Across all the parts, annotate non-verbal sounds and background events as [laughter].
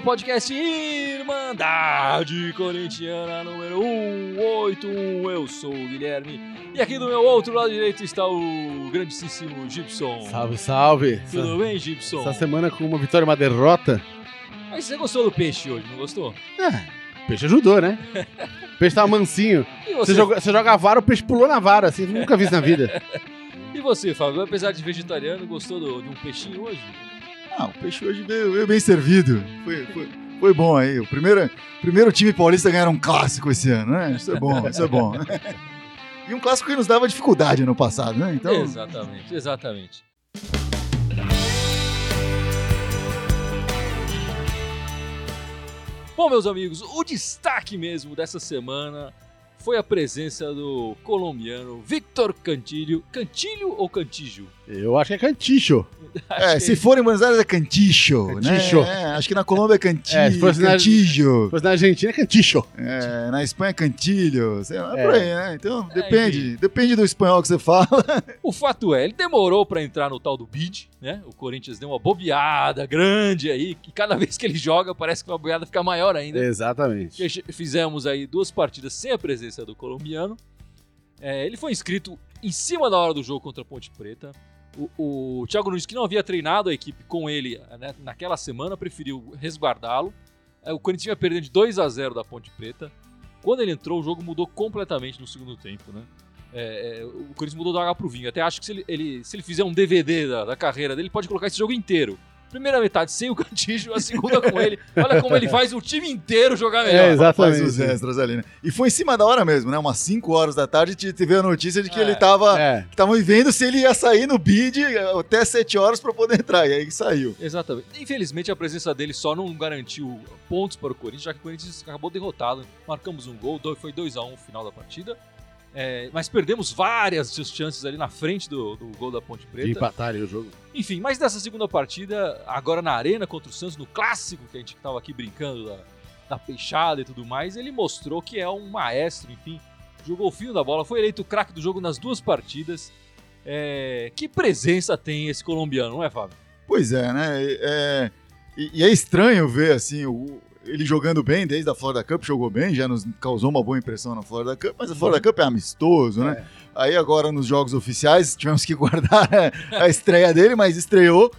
ao podcast Irmandade Corintiana número 181. Eu sou o Guilherme e aqui do meu outro lado direito está o grandíssimo Gibson. Salve, salve. Tudo bem, Gibson? Essa semana com uma vitória e uma derrota. Mas você gostou do peixe hoje, não gostou? É, o peixe ajudou, né? O [laughs] peixe tava mansinho. E Você joga, você joga a vara, o peixe pulou na vara, assim, nunca vi isso na vida. [laughs] E você, Fábio? Apesar de vegetariano, gostou do- de um peixinho hoje? Ah, o peixe hoje veio, veio bem servido. Foi, foi, foi bom aí. O primeiro, primeiro time paulista a ganhar um clássico esse ano, né? Isso é bom, isso é bom. [laughs] E um clássico que nos dava dificuldade no passado, né? Então, Exatamente, exatamente. Bom, meus amigos, o destaque mesmo dessa semana foi a presença do colombiano Victor Cantilho. Cantilho ou Cantillo? Eu acho que é canticho. [laughs] é, que- se for em Buenos Aires é canticho, Canticho. né? É, acho que na Colômbia é canti, É, se fosse na- cantillo. Pois na Argentina é canticho. É, na Espanha é cantilho, sei lá, É. por aí, né? Então, É, depende, depende do espanhol que você fala. [laughs] O fato é, ele demorou pra entrar no tal do bid, né? O Corinthians deu uma bobeada grande aí, que cada [laughs] vez que ele joga parece que a bobeada fica maior ainda. Exatamente. Que Fizemos aí duas partidas sem a presença do colombiano. É, ele foi inscrito em cima da hora do jogo contra a Ponte Preta. O, o Thiago Nunes, que não havia treinado a equipe com ele né, naquela semana, preferiu resguardá-lo. É, o Corinthians ia perdendo de 2 a 0 da Ponte Preta. Quando ele entrou, o jogo mudou completamente no segundo tempo, né? É, é, o Corinthians mudou do água pro vinho. Até acho que se ele, ele- se ele fizer um DVD da, da carreira dele, ele pode colocar esse jogo inteiro. Primeira metade sem o Cantígio, a segunda com ele. Olha como ele faz o time inteiro jogar melhor. É, exatamente. Faz os extras ali, né? E foi em cima da hora mesmo, né? Umas 5 horas da tarde, te- teve a notícia de que É, ele tava É. Estavam vendo se ele ia sair no bid até 7 horas para poder entrar. E aí saiu. Exatamente. Infelizmente, a presença dele só não garantiu pontos para o Corinthians, já que o Corinthians acabou derrotado. Marcamos um gol, foi 2 a 1 no final da partida. É, mas perdemos várias chances ali na frente do, do gol da Ponte De Preta. empatar ali o jogo. Enfim, mas dessa segunda partida, agora na Arena contra o Santos, no clássico que a gente tava aqui brincando da, da peixada e tudo mais, ele mostrou que é um maestro, enfim. Jogou o fio da bola, foi eleito o craque do jogo nas duas partidas. É, que presença tem esse colombiano, não é, Fábio? Pois é, né? É, e, e é estranho ver assim o- ele jogando bem desde a Florida Cup, jogou bem, já nos causou uma boa impressão na Florida Cup, mas a Florida Cup é amistoso, né? Aí agora nos jogos oficiais [laughs] tivemos que guardar a estreia dele, mas estreou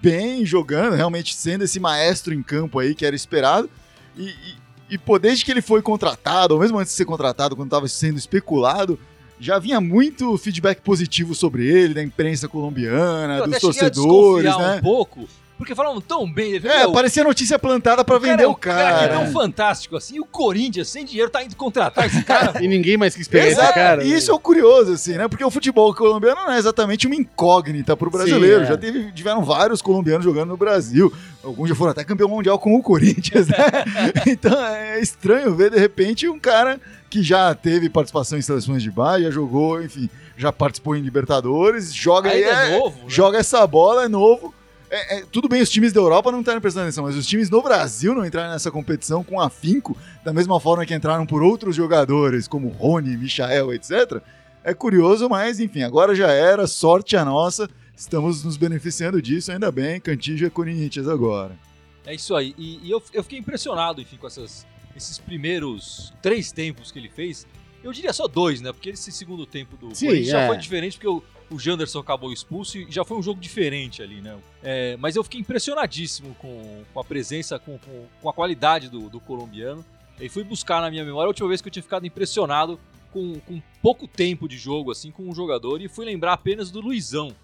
bem jogando, realmente sendo esse maestro em campo aí que era esperado. E, e, e pô, desde que ele foi contratado, ou mesmo antes de ser contratado, quando estava sendo especulado, já vinha muito feedback positivo sobre ele, da imprensa colombiana, dos torcedores, né? um pouco, porque falavam tão bem. Ele, É, parecia notícia plantada pra o cara vender é o um cara. que é tão fantástico assim, e o Corinthians, sem dinheiro, tá indo contratar esse cara. [laughs] E ninguém mais quis pegar esse cara. E isso é o curioso, assim, né? Porque o futebol colombiano não é exatamente uma incógnita pro brasileiro. Sim, é. Já teve, tiveram vários colombianos jogando no Brasil. Alguns já foram até campeão mundial com o Corinthians, né? [laughs] então é estranho ver, de repente, um cara que já teve participação em seleções de base, já jogou, enfim, já participou em Libertadores, joga Ainda é- é novo, né? joga essa bola, é novo. É, é, tudo bem, os times da Europa não estarem prestando atenção, mas os times no Brasil não entraram nessa competição com afinco, da mesma forma que entraram por outros jogadores, como Rony, Michael, etc. É curioso, mas enfim, agora já era, sorte a nossa, estamos nos beneficiando disso, ainda bem, Cantígio é Corinthians agora. É isso aí. E, e eu, eu fiquei impressionado, enfim, com essas, esses primeiros três tempos que ele fez. Eu diria só dois, né? Porque esse segundo tempo do Sim, Corinthians já é. foi diferente, porque o, o Janderson acabou expulso e já foi um jogo diferente ali, né? É, mas eu fiquei impressionadíssimo com, com a presença, com, com, com a qualidade do, do colombiano. E fui buscar na minha memória a última vez que eu tinha ficado impressionado com, com pouco tempo de jogo, assim, com um jogador. E fui lembrar apenas do Luizão,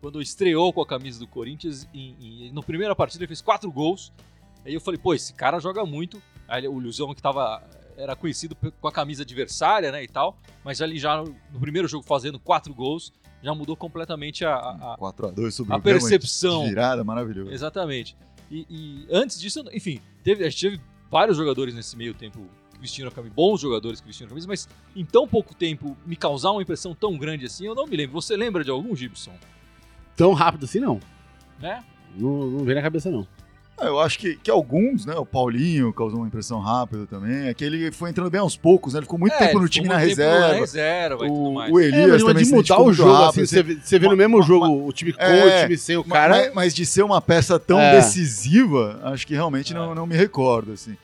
quando estreou com a camisa do Corinthians. E, no primeira partida ele fez quatro gols. Aí eu falei, pô, esse cara joga muito. Aí o Luizão que tava, era conhecido com a camisa adversária, né, e tal. Mas ali já no primeiro jogo fazendo quatro gols, já mudou completamente a- a, a, 4x2 sobre a percepção. virada, maravilhoso. Exatamente. E, e antes disso, enfim, teve, a gente teve vários jogadores nesse meio tempo que vestiram a camisa, bons jogadores que vestiram a camisa, mas em tão pouco tempo me causar uma impressão tão grande assim, eu não me lembro. Você lembra de algum Gibson? Tão rápido assim, não. Né? Não, não vem na cabeça, não. Eu acho que, que alguns, né? O Paulinho causou uma impressão rápida também. É que ele foi entrando bem aos poucos, né? Ele ficou muito É, tempo no time na reserva. Na reserva. O, o É, Elias mas também de mudar o jogo, rápido, assim, assim. você, vê- você vê no mesmo jogo o time com É, o time sem o cara. Mas, mas de ser uma peça tão É. decisiva, acho que realmente não, não me recordo, assim.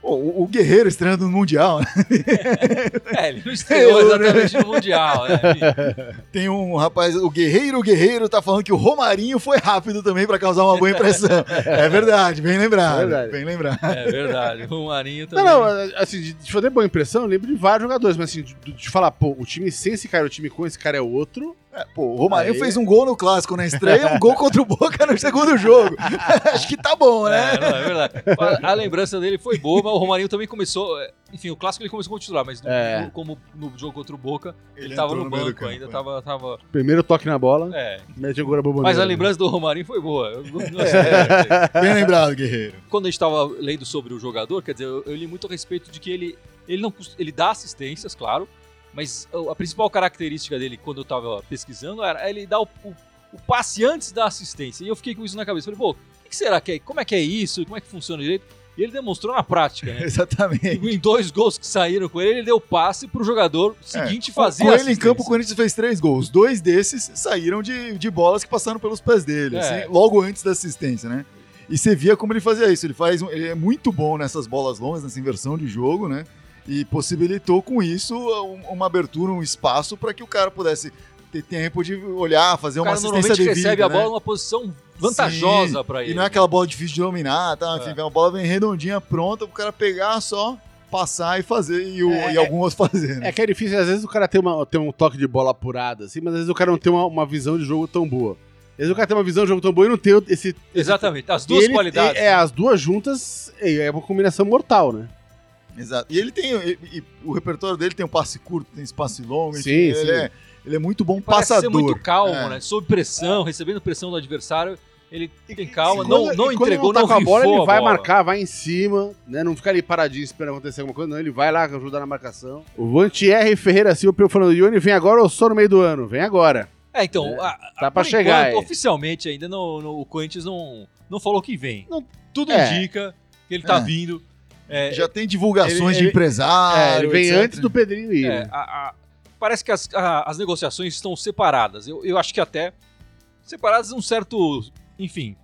Pô, o, o Guerreiro estreando no Mundial, né? [laughs] É, ele não estreou né? exatamente no Mundial, né? [laughs] Tem um rapaz, o Guerreiro, o Guerreiro tá falando que o Romarinho foi rápido também pra causar uma boa impressão. é verdade, bem lembrado. É verdade. Bem lembrado. É verdade. O Marinho Não, também. não, assim, de, de fazer boa impressão, eu lembro de vários jogadores, mas assim, de, de falar, pô, o time sem esse cara, o time com esse cara é outro. É, pô, o Romarinho fez um gol no clássico na estreia, um gol contra o Boca no segundo jogo. [laughs] acho que tá bom, né? É, não, é verdade. A, a lembrança dele foi boa, mas o Romarinho também começou. é, Enfim, o clássico ele começou como titular, mas no- É. no- como no jogo contra o Boca, ele, Ele tava no no banco campo, ainda, é. tava. tava Primeiro toque na bola, é. mete agora a boboneira. Mas a lembrança do Romarinho foi boa. É. Bem lembrado, Guerreiro. Quando a gente tava lendo sobre o jogador, quer dizer, eu, eu li muito a respeito de que ele, ele não ele dá assistências, claro, mas a principal característica dele, quando eu tava pesquisando, era ele dar o, o- o passe antes da assistência. E eu fiquei com isso na cabeça. Falei, pô, o que, será que é? Como é que é isso? Como é que funciona direito? E ele demonstrou na prática, né? [laughs] Exatamente. em dois gols que saíram com ele, ele deu passe pro jogador seguinte fazer Com ele em campo, o Corinthians fez três gols. Dois desses saíram de, de bolas que passaram pelos pés dele, É. assim, logo antes da assistência, né? E você via como ele fazia isso. Ele, faz, ele é muito bom nessas bolas longas, nessa inversão de jogo, né? E possibilitou com isso um- uma abertura, um espaço para que o cara pudesse ter tempo de olhar, fazer O uma cara assistência normalmente devida, recebe a né? bola numa posição vantajosa pra ele. E não é aquela bola difícil de dominar, tá? Enfim, É. a bola vem redondinha, pronta pro cara pegar só, passar e fazer, e, o, É, e algum outro fazer. né? É que é difícil, às vezes o cara tem, uma, tem um toque de bola apurado, assim, mas às vezes o cara não tem uma, uma visão de jogo tão boa. Às vezes o cara tem uma visão de jogo tão boa e não tem esse. Exatamente, as duas ele- qualidades. É, as duas juntas é é uma combinação mortal, né? Exato. E ele tem. e- e o repertório dele tem um passe curto, tem espaço longo. Sim, ele, sim. É, ele é muito bom Parece passador. ser muito calmo, É. né? Sob pressão, recebendo pressão do adversário, ele tem E calma, quando- não, não quando entregou, tá não com a bola, ele vai bola. marcar, vai em cima, né? Não fica ali paradinho esperando acontecer alguma coisa, não. Ele vai lá ajudar na marcação. O Vantierre Ferreira Silva falando, Ione, vem agora ou só no meio do ano? Vem agora. É, então, É, a- a- tá pra por chegar enquanto, aí. oficialmente ainda não, não- o Corinthians não, não falou que vem. Não- Tudo é. indica que ele tá É. vindo. É, Já tem divulgações Ele- de empresário. é, ele vem etc. antes do Pedrinho ir. É, a- a- parece que as, a- as negociações estão separadas. Eu, eu acho que até separadas um certo, enfim,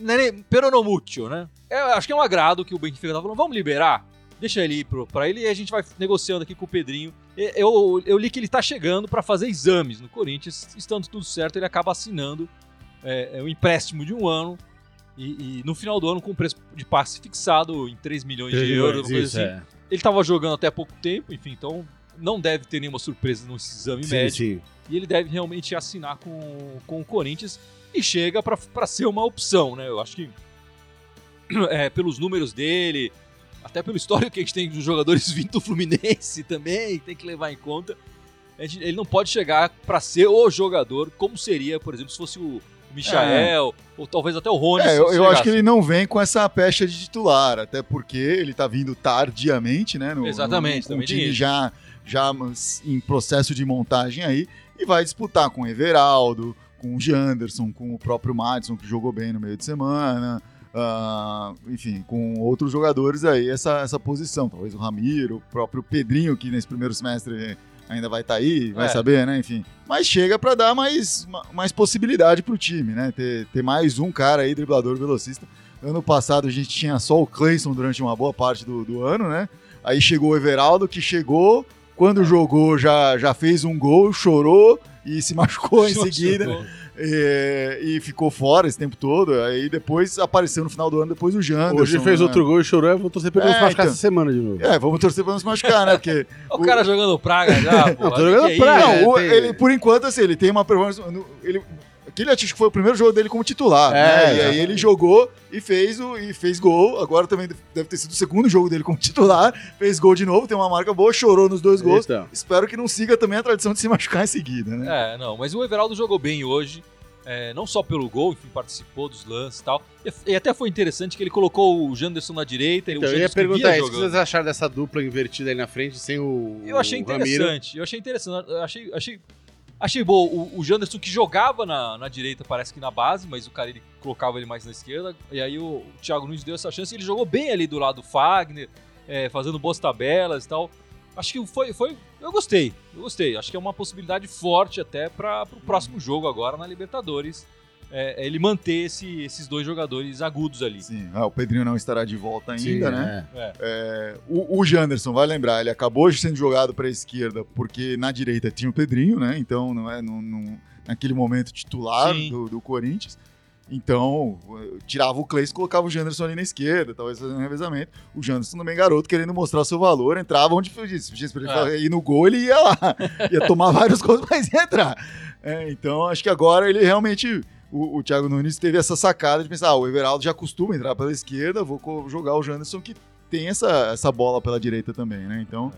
não é peronomútil, né? Eu acho que é um agrado que o Benfica tá falando, vamos liberar, deixa ele ir pro, pra ele e a gente vai negociando aqui com o Pedrinho. Eu, eu li que ele tá chegando para fazer exames no Corinthians, estando tudo certo, ele acaba assinando é, é um empréstimo de um ano. E, e no final do ano, com preço de passe fixado em 3 milhões de euros, Isso, assim. é. Ele estava jogando até pouco tempo, enfim, então não deve ter nenhuma surpresa nesse exame Sim, médico. sim. E ele deve realmente assinar com, com o Corinthians e chega para ser uma opção, né? Eu acho que [clears throat] é, pelos números dele, até pelo histórico que a gente tem dos jogadores [laughs] vindo do Fluminense também, tem que levar em conta. gente- ele não pode chegar para ser o jogador como seria, por exemplo, se fosse o Michael, ou talvez até o Rony. É, eu, eu acho que ele não vem com essa pecha de titular, até porque ele tá vindo tardiamente, né? No, Exatamente, no, com também o tem time já, já em processo de montagem aí, e vai disputar com o Everaldo, com o Janderson, com o próprio Madison, que jogou bem no meio de semana. ah, enfim, com outros jogadores aí, essa, essa posição. Talvez o Ramiro, o próprio Pedrinho, que nesse primeiro semestre ainda vai estar aí, vai É. saber, né? Enfim. Mas chega para dar mais, ma- mais possibilidade pro time, né? Ter, ter mais um cara aí, driblador velocista. Ano passado a gente tinha só o Cleison durante uma boa parte do, do ano, né? Aí chegou o Everaldo, que chegou, quando jogou já, já fez um gol, chorou e se [laughs] machucou em seguida. é, e ficou fora esse tempo todo. Aí depois apareceu no final do ano, depois o Janderson. Hoje fez né? outro gol e chorou, eu vou torcer pra ele não É, se machucar então. essa semana de novo. É, vamos torcer pra não se machucar, né? Porque [laughs] O cara jogando praga já, pô. Não, tô jogando que praga. É, Não, o- tem- ele, por enquanto, assim, ele tem uma performance. Ele, aquele acho que foi o primeiro jogo dele como titular. É, né? E aí ele jogou e fez, o, e fez gol. Agora também deve ter sido o segundo jogo dele como titular. Fez gol de novo, tem uma marca boa, chorou nos dois gols. Então. Espero que não siga também a tradição de se machucar em seguida, né? É, não, mas o Everaldo jogou bem hoje. é, não só pelo gol, enfim, participou dos lances e tal. E, e até foi interessante que ele colocou o Janderson na direita. Então, o eu ia perguntar isso, o que vocês acharam dessa dupla invertida aí na frente sem o Eu achei o Ramiro? interessante. Eu achei interessante. Eu achei, achei Achei bom. O, o Janderson que jogava na, na direita, parece que na base, mas o cara ele colocava ele mais na esquerda. E aí o, o Thiago Nunes deu essa chance ele jogou bem ali do lado do Fagner, é, fazendo boas tabelas e tal. Acho que foi, foi. Eu gostei, eu gostei. Acho que é uma possibilidade forte até para o próximo jogo agora na Libertadores. É, é ele manter esse, esses dois jogadores agudos ali. Sim, ah, o Pedrinho não estará de volta ainda, Sim, né? é. É, o, o Janderson, vai lembrar, ele acabou sendo jogado para a esquerda porque na direita tinha o Pedrinho, né? Então não é não, não- naquele momento titular do, do Corinthians. Então, tirava o Cleis e colocava o Janderson ali na esquerda, talvez fazendo um revezamento. O Janderson também garoto, querendo mostrar seu valor, entrava onde foi disse. Se ele É. ir no gol, ele ia lá. [laughs] ia tomar [laughs] vários gols, mas ia entrar. É, então, acho que agora ele realmente. O, o Thiago Nunes teve essa sacada de pensar: ah, o Everaldo já costuma entrar pela esquerda, vou jogar o Janderson que tem essa, essa bola pela direita também, né? Então,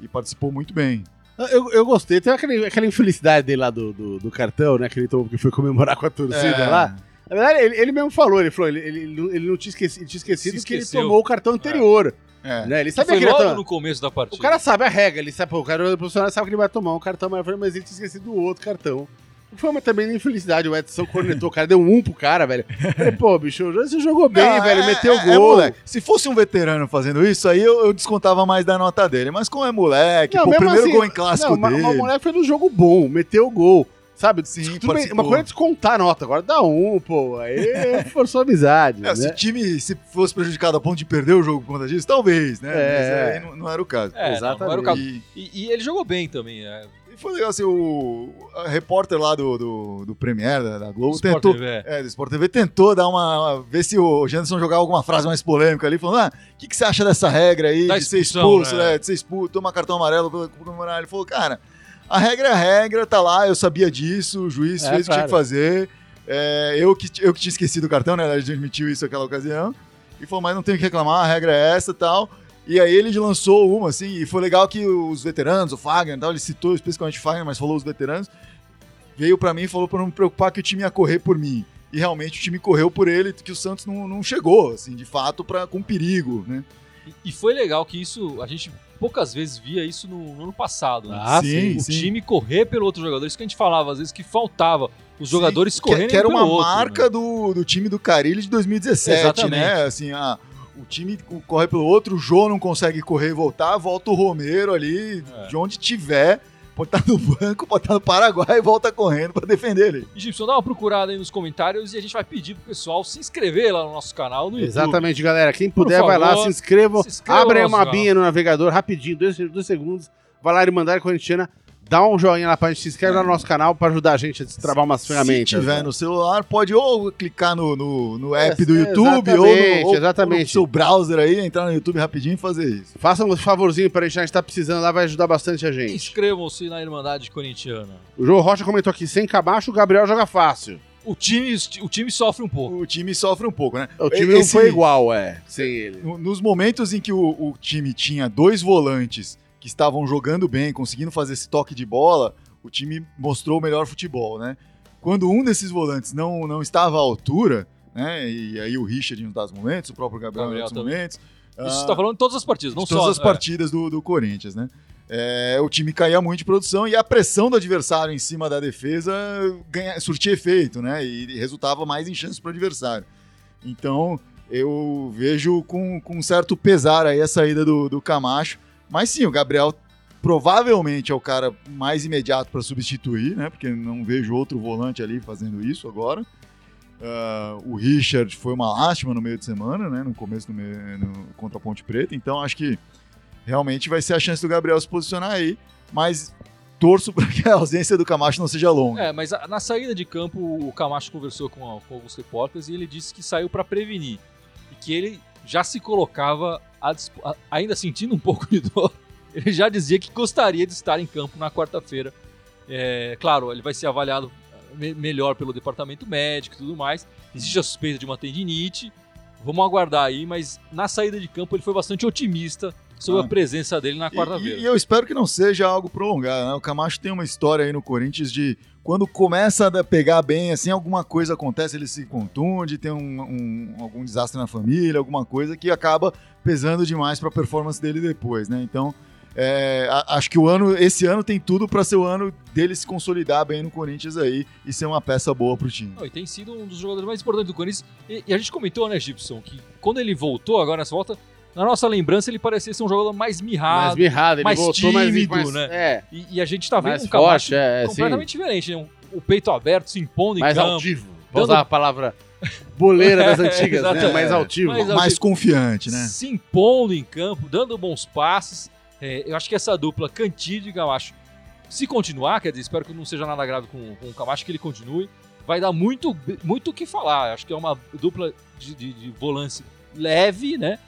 e participou muito bem. Eu, eu gostei. Tem aquele, aquela infelicidade dele lá do, do, do cartão, né? Que ele tomou porque foi comemorar com a torcida É. lá. Na verdade, ele, ele mesmo falou, ele falou, ele, ele, ele não tinha esquecido, ele tinha esquecido Se que ele tomou o cartão anterior. É. Né? Ele Que foi que ele logo no começo da partida. O cara sabe a regra, ele sabe, pô, o cara profissional sabe que ele vai tomar um cartão, mas, eu falei, mas ele tinha esquecido do outro cartão. Foi uma também infelicidade, o Edson cornetou, o cara deu um pro cara, velho. Falei, pô, bicho, você jogou bem, Não, velho, é- meteu é- gol. é moleque. Se fosse um veterano fazendo isso, aí eu, eu descontava mais da nota dele. Mas como é moleque, pô, o primeiro assim, gol em clássico não, dele. O moleque fez um jogo bom, meteu o gol. Sabe? Sim, Tudo bem, uma coisa é descontar a nota, agora dá um, pô. Aí forçou a amizade. É, Se né? o time se fosse prejudicado a ponto de perder o jogo por conta disso, talvez, né? É. Mas aí não, não era o caso. É, não, Exatamente. não era o caso. E, E, e ele jogou bem também. É. e foi legal assim, o a repórter lá do, do, do Premier, da, da Globo, Sport tentou. TV. É, do Sport TV tentou dar uma. ver se o Janderson jogava alguma frase mais polêmica ali, falando: ah, o que, que você acha dessa regra aí Da de ser expulso, né? né? De ser expulso, tomar cartão amarelo pelo comemorar. Ele falou, cara, a regra é a regra, tá lá, eu sabia disso, o juiz É, fez o que tinha que fazer. É, eu, que, eu que tinha esquecido o cartão, né? Ele admitiu isso naquela ocasião. E falou, mas não tem o que reclamar, a regra é essa e tal. E aí ele lançou uma, assim, e foi legal que os veteranos, o Fagner e tal, ele citou especificamente o Fagner, mas falou os veteranos, veio pra mim e falou pra não me preocupar que o time ia correr por mim. E realmente o time correu por ele, que o Santos não, não chegou, assim, de fato, pra, com perigo, né? E, e foi legal que isso, a gente poucas vezes via isso no, no ano passado. Né? Ah, sim, o sim. time correr pelo outro jogador. Isso que a gente falava, às vezes, que faltava os jogadores Sim, correrem que, que era pelo uma outro, marca né? do, do time do Carilli de 2017, Exatamente. né? Assim, ah, o time corre pelo outro, o Jô não consegue correr e voltar, volta o Romero ali, É. de onde tiver, pode estar no banco, pode estar no Paraguai e volta correndo pra defender ele. E, Gibson, dá uma procurada aí nos comentários e a gente vai pedir pro pessoal se inscrever lá no nosso canal no YouTube. Exatamente, galera. Quem Por puder, vai lá, favor, se inscrevam. se inscrevam Abre aí no uma abinha no navegador, rapidinho, dois, dois segundos. Vai lá e mandar Corintiana. Dá um joinha lá pra gente, se inscreve lá no nosso canal pra ajudar a gente a destravar umas ferramentas. Se tiver né? no celular, pode ou clicar no, no, no app É, do YouTube ou no, exatamente, ou, exatamente. ou no seu browser aí, entrar no YouTube rapidinho e fazer isso. Faça um favorzinho pra gente, a gente tá precisando lá, vai ajudar bastante a gente. Inscrevam-se na Irmandade Corintiana. O João Rocha comentou aqui, sem Camacho, o Gabriel joga fácil. O time, o time sofre um pouco. O time sofre um pouco, né? O time Esse- não foi igual, é, sem ele. No- Nos momentos em que o, o time tinha dois volantes que estavam jogando bem, conseguindo fazer esse toque de bola, o time mostrou o melhor futebol, né? Quando um desses volantes não, não estava à altura, né? E aí o Richard em um dos momentos, o próprio Gabriel, Gabriel em outros momentos. Isso ah, você tá falando de todas as partidas, não de todas só. as é. partidas do, do Corinthians, né? É, o time caía muito de produção e a pressão do adversário em cima da defesa ganha, surtia efeito, né? E resultava mais em chances para o adversário. Então eu vejo com, com certo pesar aí a saída do, do Camacho. Mas sim, o Gabriel provavelmente é o cara mais imediato para substituir, né? Porque não vejo outro volante ali fazendo isso agora. Ah, o Richard foi uma lástima no meio de semana, né? No começo do meio, no- contra a Ponte Preta. Então acho que realmente vai ser a chance do Gabriel se posicionar aí. Mas torço [laughs] para que a ausência do Camacho não seja longa. É, mas a- na saída de campo, o Camacho conversou com, a- com alguns repórteres e ele disse que saiu para prevenir. E que ele já se colocava, a- ainda sentindo um [laughs] pouco de dor, ele já dizia que gostaria de estar em campo na quarta-feira. É, claro, ele vai ser avaliado me- melhor pelo departamento médico e tudo mais. Existe a suspeita de uma tendinite. Vamos aguardar aí, mas na saída de campo ele foi bastante otimista sobre Ah. a presença dele na quarta-feira. E, e eu espero que não seja algo prolongado. Né? O Camacho tem uma história aí no Corinthians de quando começa a pegar bem, assim, alguma coisa acontece, ele se contunde, tem um, um- algum desastre na família, alguma coisa que acaba pesando demais para a performance dele depois, né? Então, é, acho que o ano, esse ano tem tudo para ser o ano dele se consolidar bem no Corinthians aí e ser uma peça boa pro time. Não, e tem sido um dos jogadores mais importantes do Corinthians. E, e a gente comentou, né, Gibson, que quando ele voltou agora nessa volta, na nossa lembrança ele parecia ser um jogador mais mais mirrado. mirrado, ele mais voltou mais, tímido, mais né? É, E, e a gente tá vendo mais um Camacho é, é, sim. completamente diferente, né? Um- O peito aberto, se impondo em mais campo. altivo. Vou Dando- usar a palavra boleira das [laughs] antigas, né? Exatamente. Mais altivo. Mais Mais confiante, né? se impondo em campo, dando bons passes. É, eu acho que essa dupla Cantillo e Camacho, se continuar, quer dizer, espero que não seja nada grave com, com o Camacho, que ele continue, vai dar muito muito o que falar. Acho que é uma dupla de, de, de volante leve, né?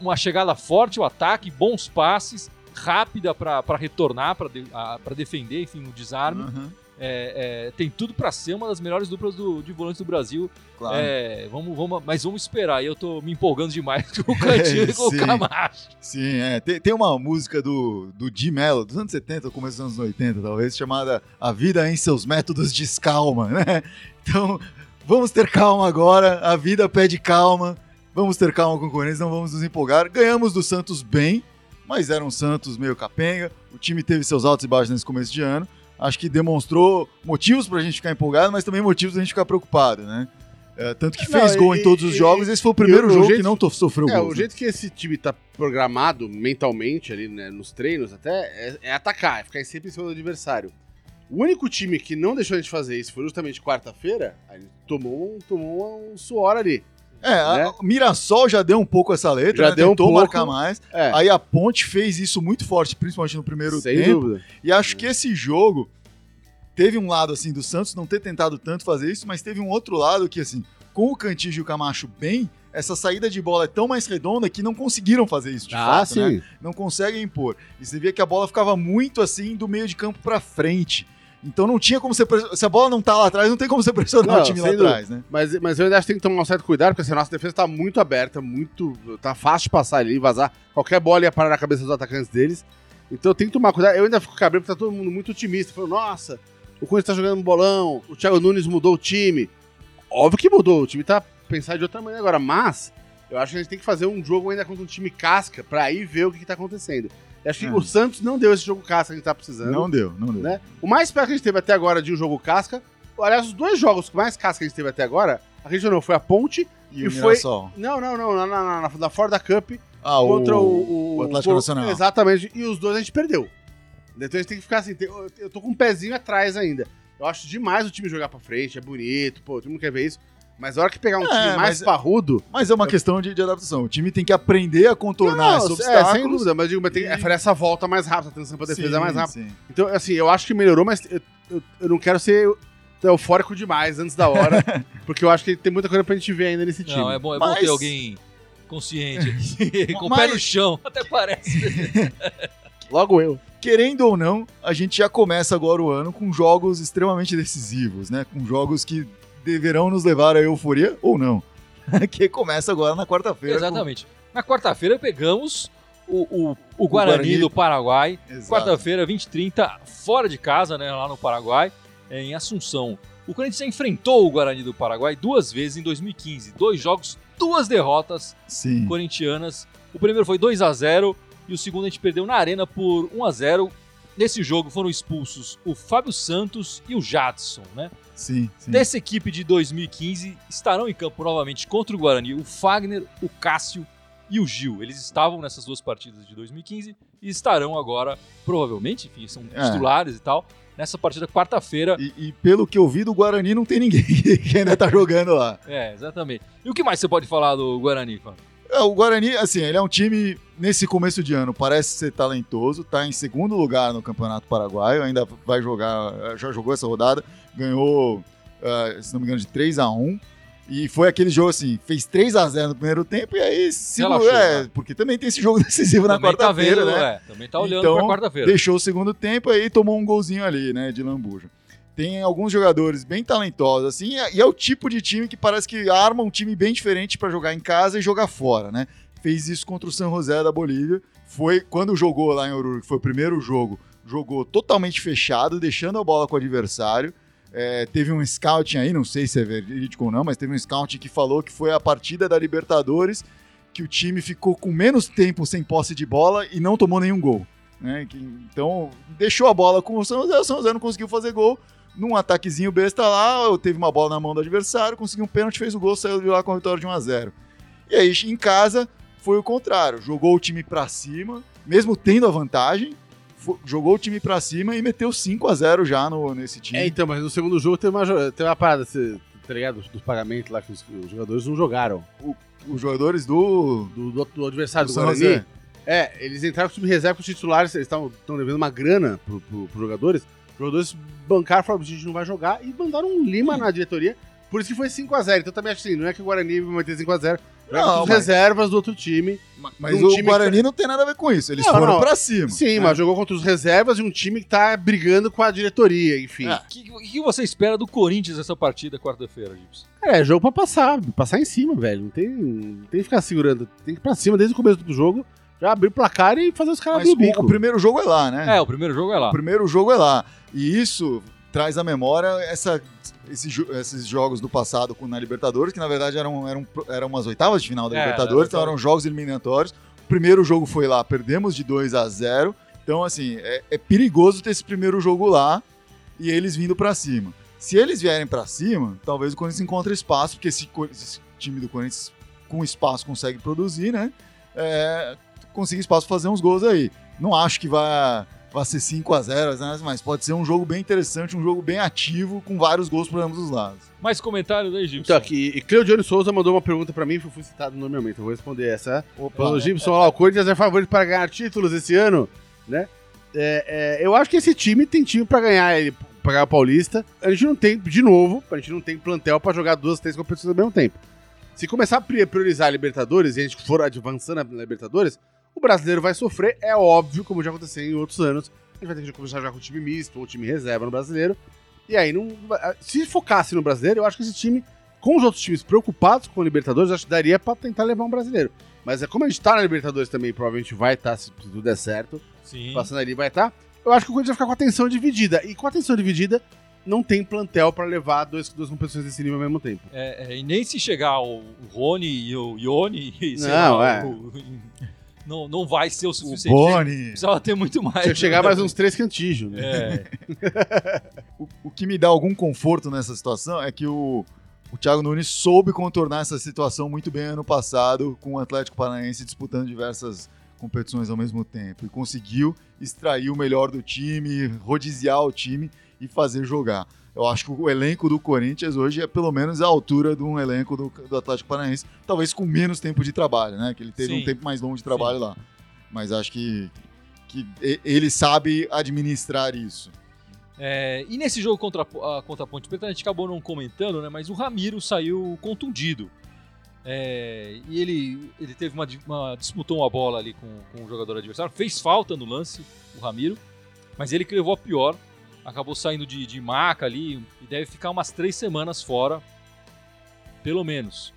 Uma chegada forte, o ataque, bons passes, rápida para retornar, para de, pra defender, enfim, no desarme. Uhum, É, é, tem tudo para ser uma das melhores duplas do, de volantes do Brasil. claro. É, vamos, vamos, mas vamos esperar. Eu tô me empolgando demais com o [laughs] Cantillo e com o. Camacho. Sim, é. Tem, tem uma música do, do Di Mello, dos anos 70, começo dos anos 80, talvez, chamada A Vida em Seus Métodos de Calma, né? Então, vamos ter calma agora, a vida pede calma, vamos ter calma com o Corinthians, não vamos nos empolgar. Ganhamos do Santos bem, mas era um Santos meio capenga, o time teve seus altos e baixos nesse começo de ano. Acho que demonstrou motivos pra gente ficar empolgado, mas também motivos pra gente ficar preocupado, né? É, tanto que Não, fez gol e- em todos os e- jogos, esse foi o primeiro jogo jeito que não sofreu É, gols. o né? jeito que esse time tá programado mentalmente ali, né, nos treinos até, é, é atacar, é ficar sempre em cima do adversário. O único time que não deixou a gente fazer isso foi justamente quarta-feira, a gente tomou, tomou um suor ali. É, né? o Mirassol já deu um pouco essa letra, Já né? deu um tentou pouco. marcar mais. É, Aí a Ponte fez isso muito forte, principalmente no primeiro sem tempo. dúvida. E acho que esse jogo teve um lado assim do Santos não ter tentado tanto fazer isso, mas teve um outro lado que assim, com o Cantígio e o Camacho bem, essa saída de bola é tão mais redonda que não conseguiram fazer isso de Ah, fato, né? sim. Não conseguem impor. E você via que a bola ficava muito assim do meio de campo pra frente. Então não tinha como você pres- se a bola não tá lá atrás, não tem como você pressionar Não, o time lá atrás, né? Mas, mas eu ainda acho que tem que tomar um certo cuidado, porque assim, a nossa defesa tá muito aberta, muito. tá fácil de passar ali, vazar. Qualquer bola ia parar na cabeça dos atacantes deles. Então tem que tomar cuidado. Eu ainda fico cabreiro porque tá todo mundo muito otimista. Falando, nossa, o Corinthians tá jogando um bolão, o Thiago Nunes mudou o time. Óbvio que mudou, o time tá pensando de outra maneira agora, mas eu acho que a gente tem que fazer um jogo ainda contra um time casca pra aí ver o que, que tá acontecendo. Acho que É. o Santos não deu esse jogo casca que a gente tá precisando. Não deu, não deu. né? O mais perto que a gente teve até agora de um jogo casca, aliás, os dois jogos mais casca que a gente teve até agora, a gente não foi a Ponte, E, E o foi- Mirassol. não, não, não, na, na, na, na Cup Ah, contra o, o, o Atlético Nacional. Exatamente, e os dois a gente perdeu. Então a gente tem que ficar assim, tem- eu, eu tô com um pezinho atrás ainda. Eu acho demais o time jogar pra frente, é bonito, pô, todo mundo quer ver isso. Mas a hora que pegar um É, time mais mas- parrudo. Mas é uma questão de, de adaptação. O time tem que aprender a contornar esses é, obstáculos. sem dúvida, mas digo, mas tem que E- fazer essa volta mais rápida, a transição pra defesa Sim, mais rápida. sim. Então, assim, eu acho que melhorou, mas eu, eu, eu não quero ser eufórico demais antes da hora, [laughs] porque eu acho que tem muita coisa pra gente ver ainda nesse time. Não, é bom, é bom Mas- ter alguém consciente aqui, [laughs] com o pé Mas- no chão, até parece. [laughs] Logo eu. Querendo ou não, a gente já começa agora o ano com jogos extremamente decisivos, né? Com jogos que deverão nos levar à euforia ou não. [laughs] que começa agora na quarta-feira. com- Exatamente. Na quarta-feira pegamos o, o, o Guarani, Guarani. do Paraguai. Quarta-feira, 20 h 30 fora de casa, né, lá no Paraguai, em Assunção. O Corinthians enfrentou o Guarani do Paraguai duas vezes em 2015. Dois jogos, duas derrotas Sim. corintianas. O primeiro foi 2 a 0 e o segundo a gente perdeu na Arena por 1 a 0 Nesse jogo foram expulsos o Fábio Santos e o Jadson, né? Sim, sim. Dessa equipe de 2015 estarão em campo novamente contra o Guarani o Fagner, o Cássio e o Gil. Eles estavam nessas duas partidas de 2015 e estarão agora, provavelmente, enfim, são É. titulares e tal, nessa partida quarta-feira. E, e pelo que eu vi do Guarani, não tem ninguém [laughs] que ainda tá jogando lá. É, exatamente. E o que mais você pode falar do Guarani, Fábio? É, o Guarani, assim, ele é um time, nesse começo de ano, parece ser talentoso, tá em segundo lugar no Campeonato Paraguaio, ainda vai jogar, já jogou essa rodada, ganhou, ah, se não me engano, de 3 a 1 e foi aquele jogo assim, fez 3 a 0 no primeiro tempo e aí segurou, é, né? porque também tem esse jogo [laughs] decisivo na Também tá quarta-feira, vendo, né? é, também tá olhando Então, pra quarta-feira. Deixou o segundo tempo aí tomou um golzinho ali, né, de lambuja. Tem alguns jogadores bem talentosos, assim, e é- e é o tipo de time que parece que arma um time bem diferente pra jogar em casa e jogar fora, né? Fez isso contra o San José da Bolívia. Foi quando jogou lá em Oruro, que foi o primeiro jogo, jogou totalmente fechado, deixando a bola com o adversário. É, teve um scouting aí, não sei se é verídico ou não, mas teve um scouting que falou que foi a partida da Libertadores que o time ficou com menos tempo sem posse de bola e não tomou nenhum gol. né? Então, deixou a bola com o São José, o São José não conseguiu fazer gol. Num ataquezinho besta lá, teve uma bola na mão do adversário, conseguiu um pênalti, fez o gol, saiu de lá com a vitória de 1 a 0 E aí, em casa, foi o contrário. Jogou o time pra cima, mesmo tendo a vantagem, jogou o time pra cima e meteu 5 a 0 já no, nesse time. É, então, mas no segundo jogo teve uma, teve uma parada, cê- tá ligado? Dos pagamentos lá que os, os jogadores não jogaram. Os jogadores do, Do, do, do adversário, do do, Guarani. José. É, eles entraram com o time reserva com os titulares, eles estão devendo uma grana pro, pro, pros jogadores. Os jogadores bancaram, falaram, a gente não vai jogar, e mandaram um lima na diretoria. Por isso que foi 5x0. Então também acho assim, não é que o Guarani vai meter 5x0. Joga Não, mas- reservas do outro time. Mas Num o time Guarani não tem nada a ver com isso. Eles Não, foram não. pra cima. Sim, É. mas jogou contra os reservas de um time que tá brigando com a diretoria, enfim. É. O que, que você espera do Corinthians nessa partida quarta-feira, Gibson? Cara, é jogo pra passar, passar em cima, velho. Não tem, não tem que ficar segurando. Tem que ir pra cima desde o começo do jogo, já abrir o placar e fazer os caras abrir o bico. o primeiro jogo é lá, né? É, o primeiro jogo é lá. O primeiro jogo é lá. E isso traz à memória essa, esse esses jogos do passado com, na Libertadores, que na verdade eram, eram, eram umas oitavas de final da É, Libertadores, então era- eram jogos eliminatórios. O primeiro jogo foi lá, perdemos de 2 a 0 Então, assim, é, é perigoso ter esse primeiro jogo lá e eles vindo pra cima. Se eles vierem pra cima, talvez o Corinthians encontre espaço, porque esse, esse time do Corinthians com espaço consegue produzir, né? É, consiga espaço pra fazer uns gols aí. Não acho que vai, vai ser 5 a 0 né? mas pode ser um jogo bem interessante, um jogo bem ativo, com vários gols por ambos os lados. Mais comentários aí, Gibson? Então, aqui, e Cleodiano Souza mandou uma pergunta pra mim, que eu fui citado normalmente, eu vou responder essa. Falou, Gibson, ó, o Corinthians é favorito para ganhar títulos esse ano, né? É, é, eu acho que esse time tem time pra ganhar ele, pra ganhar o Paulista. A gente não tem, de novo, a gente não tem plantel pra jogar duas, três competições ao mesmo tempo. Se começar a pri- priorizar a Libertadores e a gente for avançando na Libertadores, o brasileiro vai sofrer, é óbvio, como já aconteceu em outros anos. A gente vai ter que começar a jogar com time misto ou time reserva no brasileiro. E aí, não, se focasse no brasileiro, eu acho que esse time, com os outros times preocupados com a Libertadores, acho que daria pra tentar levar um brasileiro. Mas é como a gente tá na Libertadores também, provavelmente vai estar, se tudo der certo, Sim. passando ali vai estar. Eu acho que o Corinthians vai ficar com a atenção dividida. E com a atenção dividida, não tem plantel pra levar dois, duas competições desse nível ao mesmo tempo. É, é, e nem se chegar o, o Rony e o Ione, e sei Não, lá, é. o- não, não vai ser o O suficiente. Boni. Precisava ter muito mais. Se eu chegar né? mais uns três cantígios, né? É, [laughs] O, o que me dá algum conforto nessa situação é que o, o Thiago Nunes soube contornar essa situação muito bem ano passado, com o Atlético Paranaense disputando diversas competições ao mesmo tempo. E conseguiu extrair o melhor do time, rodiziar o time e fazer jogar. Eu acho que o elenco do Corinthians hoje é pelo menos a altura de um elenco do, do Atlético Paranaense, talvez com menos tempo de trabalho, né? Que ele teve Sim. um tempo mais longo de trabalho lá. Mas acho que, que ele sabe administrar isso. É, e nesse jogo contra, a- contra a Ponte Preta, a gente acabou não comentando, né? Mas o Ramiro saiu contundido. É, e ele, ele teve uma, uma- disputou uma bola ali com, com o jogador adversário, fez falta no lance, o Ramiro, mas ele que levou a pior, acabou saindo de, de maca ali e deve ficar umas três semanas fora, pelo menos.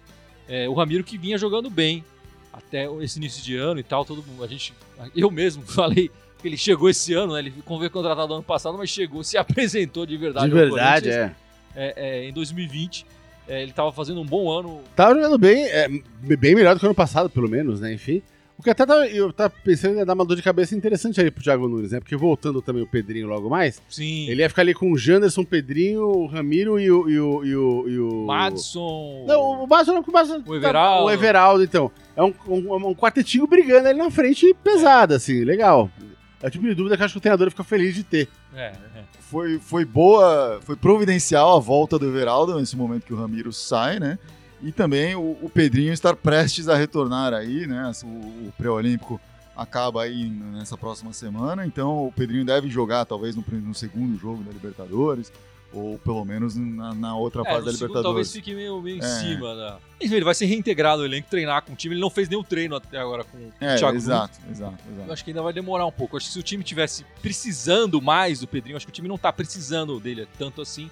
É, o Ramiro que vinha jogando bem até esse início de ano e tal, todo mundo, a gente, eu mesmo [laughs] falei que ele chegou esse ano, né? Ele foi contratado ano passado, mas chegou, se [laughs] apresentou de verdade. De verdade, é. é, é, em 2020. É, ele estava fazendo um bom ano. Tava jogando bem, é, bem melhor do que o ano passado, pelo menos, né? Enfim. O que até tava, eu tava pensando em dar uma dor de cabeça interessante ali pro Thiago Nunes, né? Porque voltando também o Pedrinho logo mais, Sim. ele ia ficar ali com o Janderson, o Pedrinho, o Ramiro e o. E o, e o, e o... Madison. Não, o Madison não, porque o Madison. O Everaldo. O Everaldo, então. É um, um, um quartetinho brigando ali na frente, pesado, assim, legal. É o tipo de dúvida que eu acho que o treinador fica feliz de ter. É, é. foi, foi boa, foi providencial a volta do Everaldo nesse momento que o Ramiro sai, né? E também o, o Pedrinho estar prestes a retornar aí, né? O, o pré-olímpico acaba aí nessa próxima semana, então o Pedrinho deve jogar talvez no, no segundo jogo da Libertadores, ou pelo menos na, na outra É, fase da segundo talvez Libertadores. fique meio, meio em É. cima. Da... Enfim, ele vai ser reintegrado no elenco, treinar com o time. Ele não fez nenhum treino até agora com o É, Thiago exato, exato, Eu exato. acho que ainda vai demorar um pouco. Eu acho que se o time tivesse precisando mais do Pedrinho, eu acho que o time não tá precisando dele tanto assim,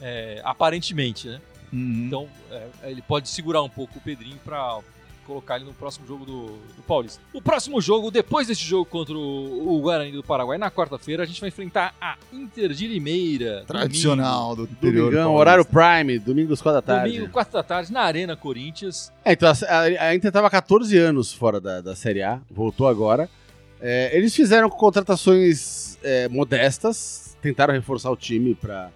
é, aparentemente, né? Uhum. Então, é, ele pode segurar um pouco o Pedrinho pra colocar ele no próximo jogo do, do Paulista. O próximo jogo, depois desse jogo contra o, o Guarani do Paraguai, na quarta-feira, a gente vai enfrentar a Inter de Limeira. Tradicional do interior. Domingão, horário prime, domingo às quatro da Domingo, tarde. domingo, quatro da tarde, na Arena Corinthians. É, então a, a, Inter tava 14 anos fora da, da Série A, voltou agora. É, eles fizeram contratações é, modestas, tentaram reforçar o time para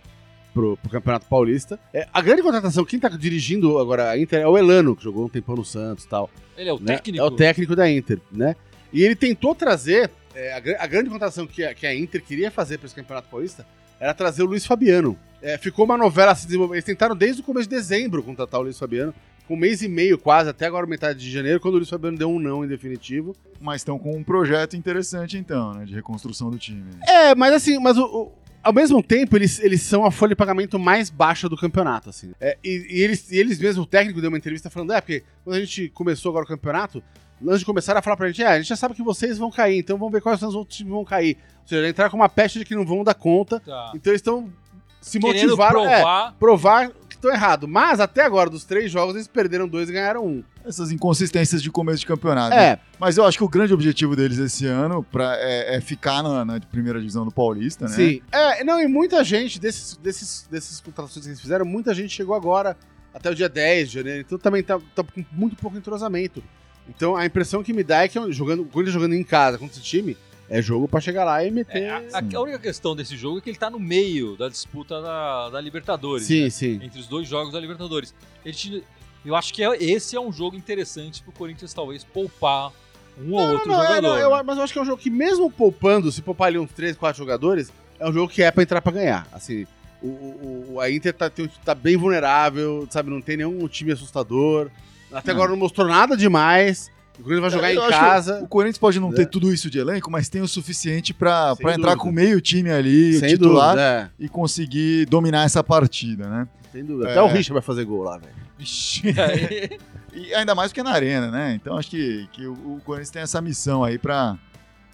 pro, pro Campeonato Paulista. É, a grande contratação, quem tá dirigindo agora a Inter é o Elano, que jogou um tempão no Santos e tal. Ele é o né? técnico. É o técnico da Inter, né? E ele tentou trazer. é, a, a grande contratação que a, que a Inter queria fazer para esse Campeonato Paulista era trazer o Luiz Fabiano. É, ficou uma novela se desenvolver. Eles tentaram desde o começo de dezembro contratar o Luiz Fabiano. Com um mês e meio quase, até agora metade de janeiro, quando o Luiz Fabiano deu um não em definitivo. Mas estão com um projeto interessante, então, né? De reconstrução do time. É, mas assim, mas o, o- ao mesmo tempo, eles, eles são a folha de pagamento mais baixa do campeonato, assim. É, e, e eles, e eles mesmo, o técnico deu uma entrevista falando, é, porque quando a gente começou agora o campeonato, antes de começar a falar pra gente, é, a gente já sabe que vocês vão cair, então vamos ver quais são os outros times que vão cair. Ou seja, entrar com uma peste de que não vão dar conta, Tá. então eles estão se Querendo motivaram, é, provar. Errado. Mas até agora, dos três jogos, eles perderam dois e ganharam um. Essas inconsistências de começo de campeonato. né? É, Mas eu acho que o grande objetivo deles esse ano pra, é, é ficar na, na primeira divisão do Paulista, né? Sim. É, não, e muita gente, desses, desses, desses contratações que eles fizeram, muita gente chegou agora, até o dia 10 de janeiro, então também tá, tá com muito pouco entrosamento. Então a impressão que me dá é que jogando, quando jogando em casa contra esse time, é jogo pra chegar lá e meter. É, a, a- única questão desse jogo é que ele tá no meio da disputa da, da Libertadores. sim, né? sim. Entre os dois jogos da Libertadores. Te- eu acho que é- esse é um jogo interessante pro Corinthians talvez poupar um ou outro Não, é, jogador. não, eu- mas eu acho que é um jogo que, mesmo poupando, se poupar ali uns 3, 4 jogadores, é um jogo que é pra entrar pra ganhar. Assim, o, o- o- a Inter tá, tem- tá bem vulnerável, sabe? Não tem nenhum time assustador. Até Não. agora não mostrou nada demais. O Corinthians vai jogar Eu em casa. que O Corinthians pode não É. ter tudo isso de elenco, mas tem o suficiente pra entrar com meio time ali, Sem titular, dúvida, e conseguir dominar essa partida, né? é. Sem dúvida. É. Até o Richard vai fazer gol lá, velho. [laughs] E ainda mais porque é na arena, né? Então acho que, que o, o Corinthians tem essa missão aí pra,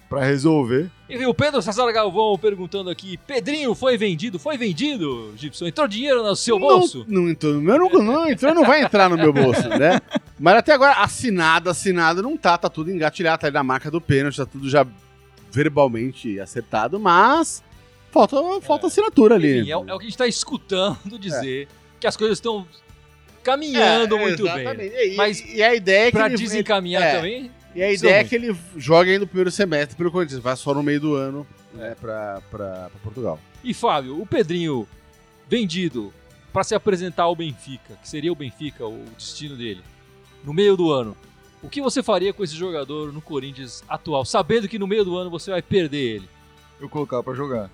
pra resolver. E o Pedro César Galvão perguntando aqui: Pedrinho foi vendido? Foi vendido, Gibson? Entrou dinheiro no seu bolso? Não, não entrou no meu, não, não entrou, não vai entrar no meu bolso, né? [laughs] Mas até agora, assinado, assinado, não tá. Tá tudo engatilhado, tá aí na marca do pênalti, tá tudo já verbalmente acertado, mas falta, falta assinatura ali. Enfim, é, o- é o que a gente tá escutando dizer que as coisas estão caminhando É, muito bem. exatamente. E, Mas e a ideia é que Pra ele, desencaminhar é. também, e a ideia é que ele jogue aí no primeiro semestre pelo Corinthians, vai só no meio do ano, né, pra, pra, pra Portugal. E Fábio, o Pedrinho vendido para se apresentar ao Benfica, que seria o Benfica, o destino dele, no meio do ano. O que você faria com esse jogador no Corinthians atual, sabendo que no meio do ano você vai perder ele? Eu colocar pra jogar.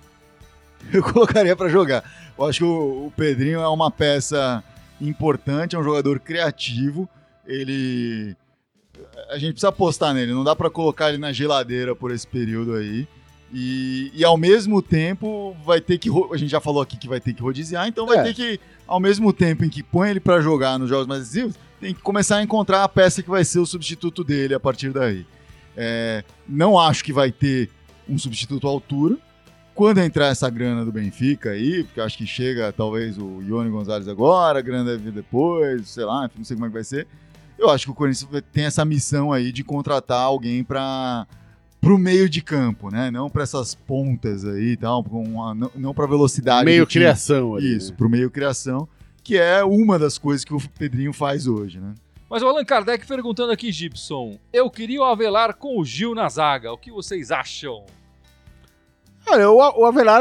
[laughs] Eu colocaria pra jogar. Eu acho que o, o Pedrinho é uma peça importante, é um jogador criativo. Ele. A gente precisa apostar nele, não dá pra colocar ele na geladeira por esse período aí. E, e ao mesmo tempo vai ter que. A gente já falou aqui que vai ter que rodiziar, então vai É. ter que, ao mesmo tempo em que põe ele pra jogar nos jogos mais decisivos, tem que começar a encontrar a peça que vai ser o substituto dele a partir daí. É, não acho que vai ter um substituto à altura. Quando entrar essa grana do Benfica aí, porque acho que chega talvez o Ione Gonzalez agora, a grana deve vir depois, sei lá, não sei como é que vai ser. Eu acho que o Corinthians tem essa missão aí de contratar alguém para pro meio de campo, né? Não para essas pontas aí e tal, uma- não, não para velocidade. meio criação ali. Isso, né? pro meio criação, que é uma das coisas que o Pedrinho faz hoje, né? Mas o Allan Kardec perguntando aqui, Gibson, eu queria o Avelar com o Gil na zaga, o que vocês acham? Olha, o, o Avelar,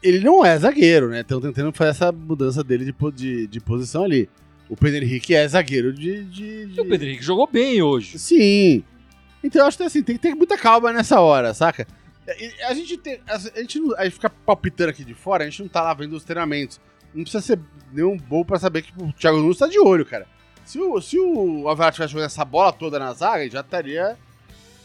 ele não é zagueiro, né? Estão tentando fazer essa mudança dele de, de, de posição ali. O Pedro Henrique é zagueiro de. de, de- o Pedro Henrique jogou bem hoje. Sim. Então eu acho que assim, tem que ter muita calma nessa hora, saca? A gente tem. A gente, a gente fica palpitando aqui de fora, a gente não tá lá vendo os treinamentos. Não precisa ser nenhum bom pra saber que o Thiago Nunes tá de olho, cara. Se o, se o Avelar tivesse jogando essa bola toda na zaga, ele já estaria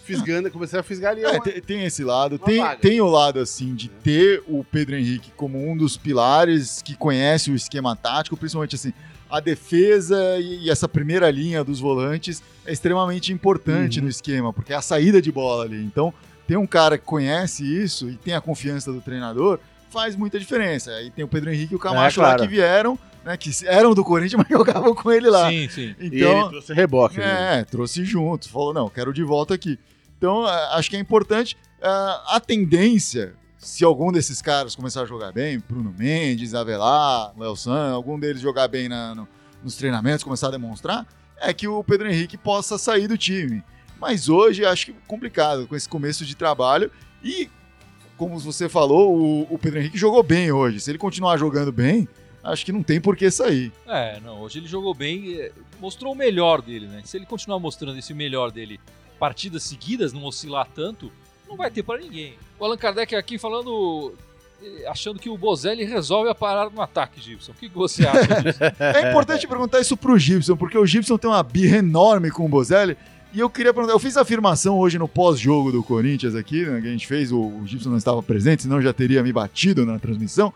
fisgando, começando a fisgar ali. É, uma- tem, tem esse lado. Tem, vaga. tem o lado, assim, de ter o Pedro Henrique como um dos pilares que conhece o esquema tático, principalmente, assim, a defesa e, e essa primeira linha dos volantes é extremamente importante Uhum. no esquema, porque é a saída de bola ali. Então, ter um cara que conhece isso e tem a confiança do treinador faz muita diferença. Aí tem o Pedro Henrique e o Camacho É, claro. lá que vieram, né, que eram do Corinthians, [laughs] mas jogavam com ele lá. Sim, sim. E Então, ele trouxe reboque. né? é, trouxe junto, falou, não, quero de volta aqui. Então, é, acho que é importante. é, a tendência, se algum desses caras começar a jogar bem, Bruno Mendes, Avelar, Léo San, algum deles jogar bem na- no- nos treinamentos, começar a demonstrar, é que o Pedro Henrique possa sair do time. Mas hoje acho que complicado com esse começo de trabalho. E, como você falou, o, o Pedro Henrique jogou bem hoje. Se ele continuar jogando bem, acho que não tem por que sair. É, não, hoje ele jogou bem, eh, mostrou o melhor dele, né? Se ele continuar mostrando esse melhor dele partidas seguidas, não oscilar tanto, não vai ter pra ninguém. O Allan Kardec aqui falando, eh, achando que o Bozelli resolve a parada no ataque, Gibson. O que, que você acha disso? [laughs] É importante perguntar isso pro Gibson, porque o Gibson tem uma birra enorme com o Bozelli. E eu queria perguntar, eu fiz a afirmação hoje no pós-jogo do Corinthians aqui, né, que a gente fez, o, o Gibson não estava presente, senão já teria me batido na transmissão.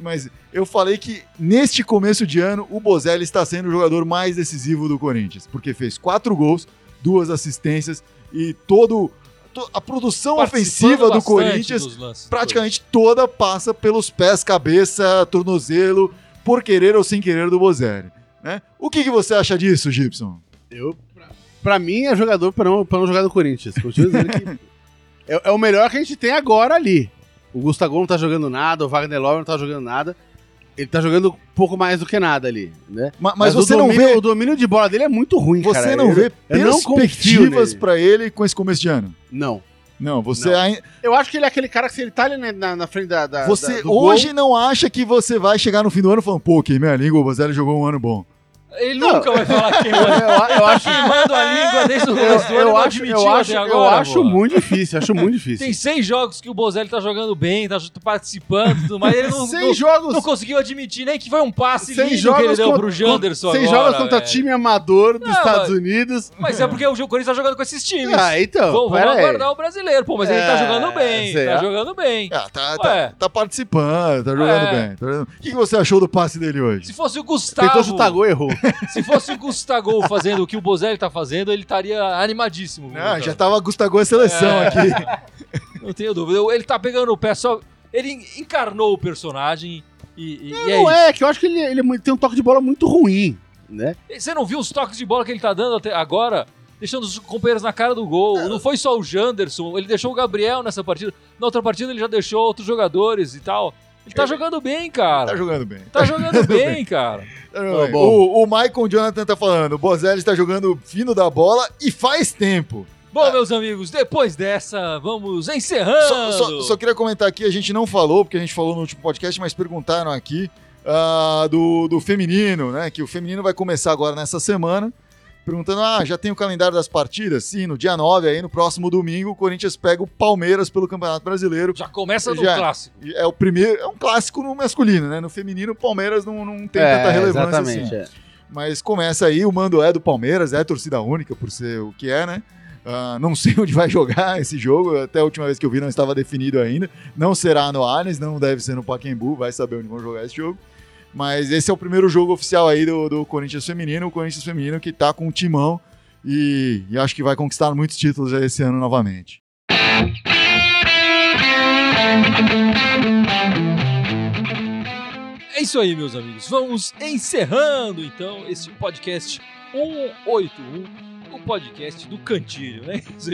Mas eu falei que neste começo de ano, o Bozelli está sendo o jogador mais decisivo do Corinthians, porque fez quatro gols, duas assistências e todo to- a produção ofensiva do Corinthians lances. praticamente toda passa pelos pés, cabeça, tornozelo, por querer ou sem querer do Bozelli. Né? O que, que você acha disso, Gibson? Eu, pra, mim, é jogador pra não, pra não jogar no Corinthians. Continuo dizendo que [laughs] é, é o melhor que a gente tem agora ali. O Gustavo não tá jogando nada, o Wagner Love não tá jogando nada. Ele tá jogando um pouco mais do que nada ali, né? Ma- Mas, o você não domínio- vê, O domínio de bola dele é muito ruim, você cara. não Eu- vê eu não confio perspectivas nele. pra ele com esse começo de ano. Não. Não, você Não. ai- Eu acho que ele é aquele cara que se ele tá ali na, na- frente da, da- você da- do gol- hoje não acha que você vai chegar no fim do ano falando, pô, queimei a língua, o Bozelli jogou um ano bom. Ele Não. nunca vai falar quem [laughs] eu, manda. eu acho, Queimando a língua desde o eu, começo do ano, eu não acho, eu acho, eu acho muito difícil, acho muito difícil. Tem seis jogos que o Bozelli tá jogando bem, tá participando e tudo mais. Ele não, não, jogos, não conseguiu admitir nem que foi um passe seis lindo jogos que ele deu contra- pro Janderson seis agora, jogos contra velho. time amador dos Não, Estados mas- Unidos. Mas é porque o Corinthians tá jogando com esses times. Ah, então. vamos vamos aguardar o brasileiro, pô, mas ele tá É, jogando bem, sei tá lá. jogando bem. Ah, tá, tá, tá participando, tá jogando É. bem. tá jogando- O que, que você achou do passe dele hoje? Se fosse o Gustavo, Tentou chutar gol errou. Se fosse o Gustavo fazendo o que o Bozelli tá fazendo, ele estaria animadíssimo. Ah, já tava Gustavo a seleção É. aqui. Não tenho dúvida. Ele tá pegando o pé só. Ele encarnou o personagem e, e- e é Não é, que eu acho que ele, ele é tem um toque de bola muito ruim, né? Você não viu os toques de bola que ele tá dando até agora? Deixando os companheiros na cara do gol. Não foi só o Janderson, ele deixou o Gabriel nessa partida. Na outra partida ele já deixou outros jogadores e tal. Ele tá jogando bem, cara. Tá jogando bem. Tá jogando [laughs] bem, cara. Tá jogando bem. bom. O, o Michael Jonathan tá falando, o Bozelli está jogando fino da bola e faz tempo. Bom, meus amigos, depois dessa, vamos encerrando. Só, só- só queria comentar aqui, a gente não falou, porque a gente falou no último podcast, mas perguntaram aqui ah, do, do feminino, né? Que o feminino vai começar agora nessa semana. Perguntando, ah, já tem o calendário das partidas? Sim, no dia 9, aí no próximo domingo, o Corinthians pega o Palmeiras pelo Campeonato Brasileiro. Já começa no Já. clássico. É o primeiro, é um clássico no masculino, né? No feminino, o Palmeiras não, não tem É, tanta relevância exatamente. assim. é. Mas começa aí, o mando é do Palmeiras, é torcida única, por ser o que é, né? Ah, não [laughs] sei onde vai jogar esse jogo, até a última vez que eu vi não estava definido ainda. Não será no Allianz, não deve ser no Pacaembu, vai saber onde vão jogar esse jogo. Mas esse é o primeiro jogo oficial aí do, do Corinthians Feminino, o Corinthians Feminino que tá com um timão e, e acho que vai conquistar muitos títulos esse ano novamente. É isso aí, meus amigos. Vamos encerrando então esse podcast 181, o podcast do Cantilho, né? [laughs] Isso,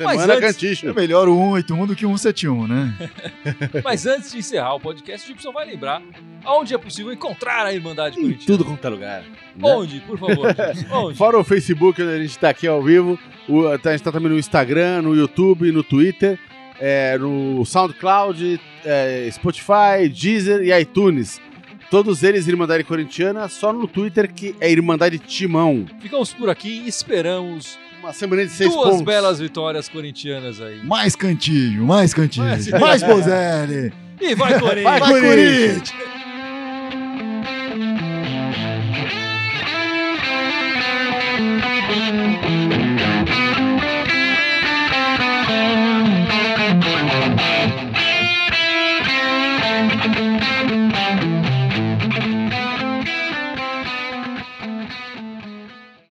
Ô. É, Semana antes- é Canticho. melhor o 181 do que o 171, né? [laughs] Mas antes de encerrar o podcast, o Gibson vai lembrar aonde é possível encontrar a Irmandade Em Corintiana. tudo quanto é lugar. né? Onde, por favor? [laughs] Gibson? Onde? Fora o Facebook, onde a gente tá aqui ao vivo. o- a gente tá também no Instagram, no YouTube, no Twitter, é, no SoundCloud, é, Spotify, Deezer e iTunes. Todos eles Irmandade Corintiana, só no Twitter que é Irmandade Timão. Ficamos por aqui e esperamos Uma semana de seis duas pontos. belas vitórias corintianas aí. Mais cantilho, mais cantilho, Mais- mais Bozelli. E vai, Corinthians! [laughs] Vai, Vai, Corinthians!